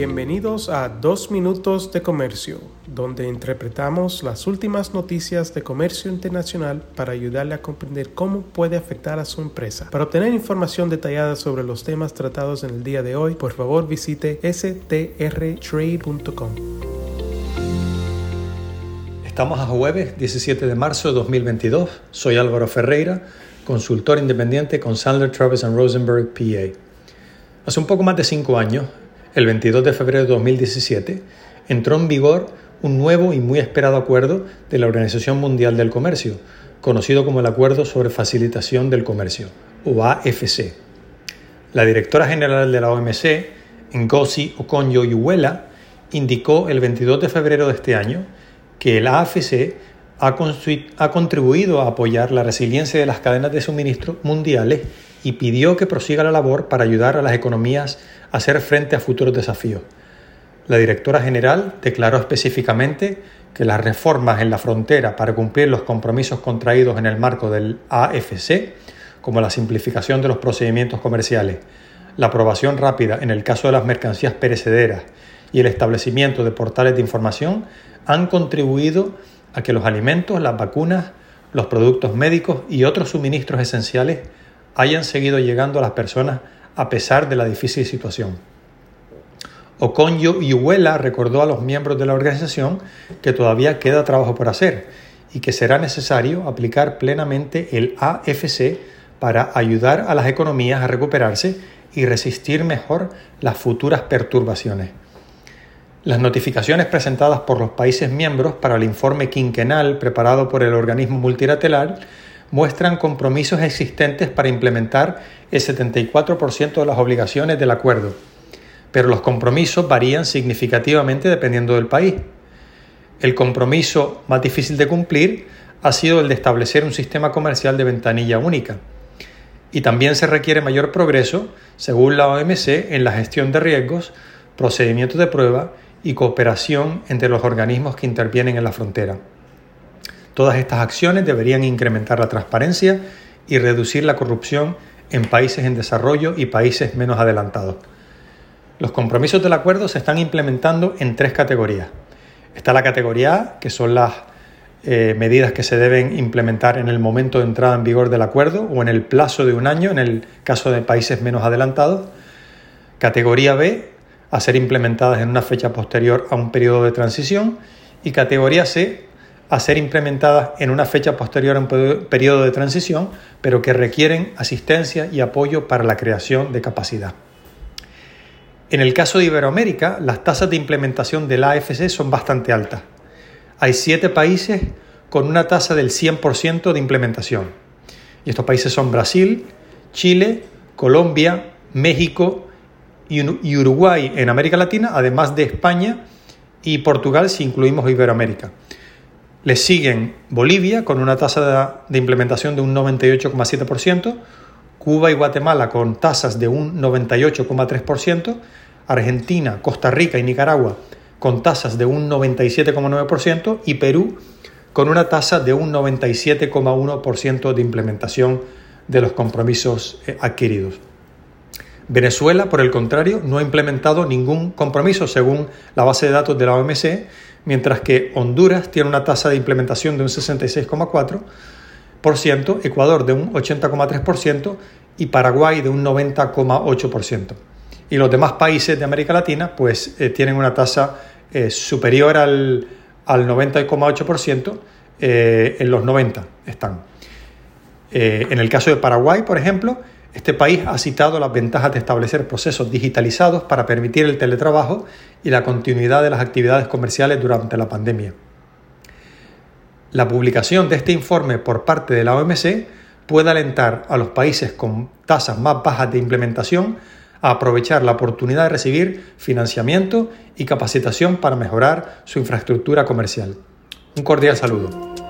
Bienvenidos a Dos Minutos de Comercio, donde interpretamos las últimas noticias de comercio internacional para ayudarle a comprender cómo puede afectar a su empresa. Para obtener información detallada sobre los temas tratados en el día de hoy, por favor visite strtrade.com. Estamos a jueves 17 de marzo de 2022. Soy Álvaro Ferreira, consultor independiente con Sandler Travis Rosenberg PA. Hace un poco más de cinco años, el 22 de febrero de 2017, entró en vigor un nuevo y muy esperado acuerdo de la Organización Mundial del Comercio, conocido como el Acuerdo sobre Facilitación del Comercio, o AFC. La directora general de la OMC, Ngozi Okonjo-Iweala, indicó el 22 de febrero de este año que el AFC ha, contribuido a apoyar la resiliencia de las cadenas de suministro mundiales y pidió que prosiga la labor para ayudar a las economías a hacer frente a futuros desafíos. La directora general declaró específicamente que las reformas en la frontera para cumplir los compromisos contraídos en el marco del AFC, como la simplificación de los procedimientos comerciales, la aprobación rápida en el caso de las mercancías perecederas y el establecimiento de portales de información, han contribuido a que los alimentos, las vacunas, los productos médicos y otros suministros esenciales hayan seguido llegando a las personas a pesar de la difícil situación. Oconjo Iuela recordó a los miembros de la organización que todavía queda trabajo por hacer y que será necesario aplicar plenamente el AFC para ayudar a las economías a recuperarse y resistir mejor las futuras perturbaciones. Las notificaciones presentadas por los países miembros para el informe quinquenal preparado por el organismo multilateral muestran compromisos existentes para implementar el 74% de las obligaciones del acuerdo, pero los compromisos varían significativamente dependiendo del país. El compromiso más difícil de cumplir ha sido el de establecer un sistema comercial de ventanilla única. Y también se requiere mayor progreso, según la OMC, en la gestión de riesgos, procedimientos de prueba y cooperación entre los organismos que intervienen en la frontera. Todas estas acciones deberían incrementar la transparencia y reducir la corrupción en países en desarrollo y países menos adelantados. Los compromisos del acuerdo se están implementando en tres categorías. Está la categoría A, que son las eh, medidas que se deben implementar en el momento de entrada en vigor del acuerdo o en el plazo de un año en el caso de países menos adelantados. Categoría B, a ser implementadas en una fecha posterior a un periodo de transición. Y categoría C, a ser implementadas en una fecha posterior a un periodo de transición, pero que requieren asistencia y apoyo para la creación de capacidad. En el caso de Iberoamérica, las tasas de implementación del AFC son bastante altas. Hay siete países con una tasa del 100% de implementación. Y estos países son Brasil, Chile, Colombia, México y Uruguay en América Latina, además de España y Portugal si incluimos Iberoamérica. Le siguen Bolivia con una tasa de implementación de un 98,7%, Cuba y Guatemala con tasas de un 98,3%, Argentina, Costa Rica y Nicaragua con tasas de un 97,9% y Perú con una tasa de un 97,1% de implementación de los compromisos eh, adquiridos. Venezuela, por el contrario, no ha implementado ningún compromiso según la base de datos de la OMC mientras que Honduras tiene una tasa de implementación de un 66,4%, Ecuador de un 80,3% y Paraguay de un 90,8%. Y los demás países de América Latina pues eh, tienen una tasa eh, superior al, al 90,8%, eh, en los 90 están. en el caso de Paraguay, por ejemplo, este país ha citado las ventajas de establecer procesos digitalizados para permitir el teletrabajo y la continuidad de las actividades comerciales durante la pandemia. La publicación de este informe por parte de la OMC puede alentar a los países con tasas más bajas de implementación a aprovechar la oportunidad de recibir financiamiento y capacitación para mejorar su infraestructura comercial. Un cordial saludo.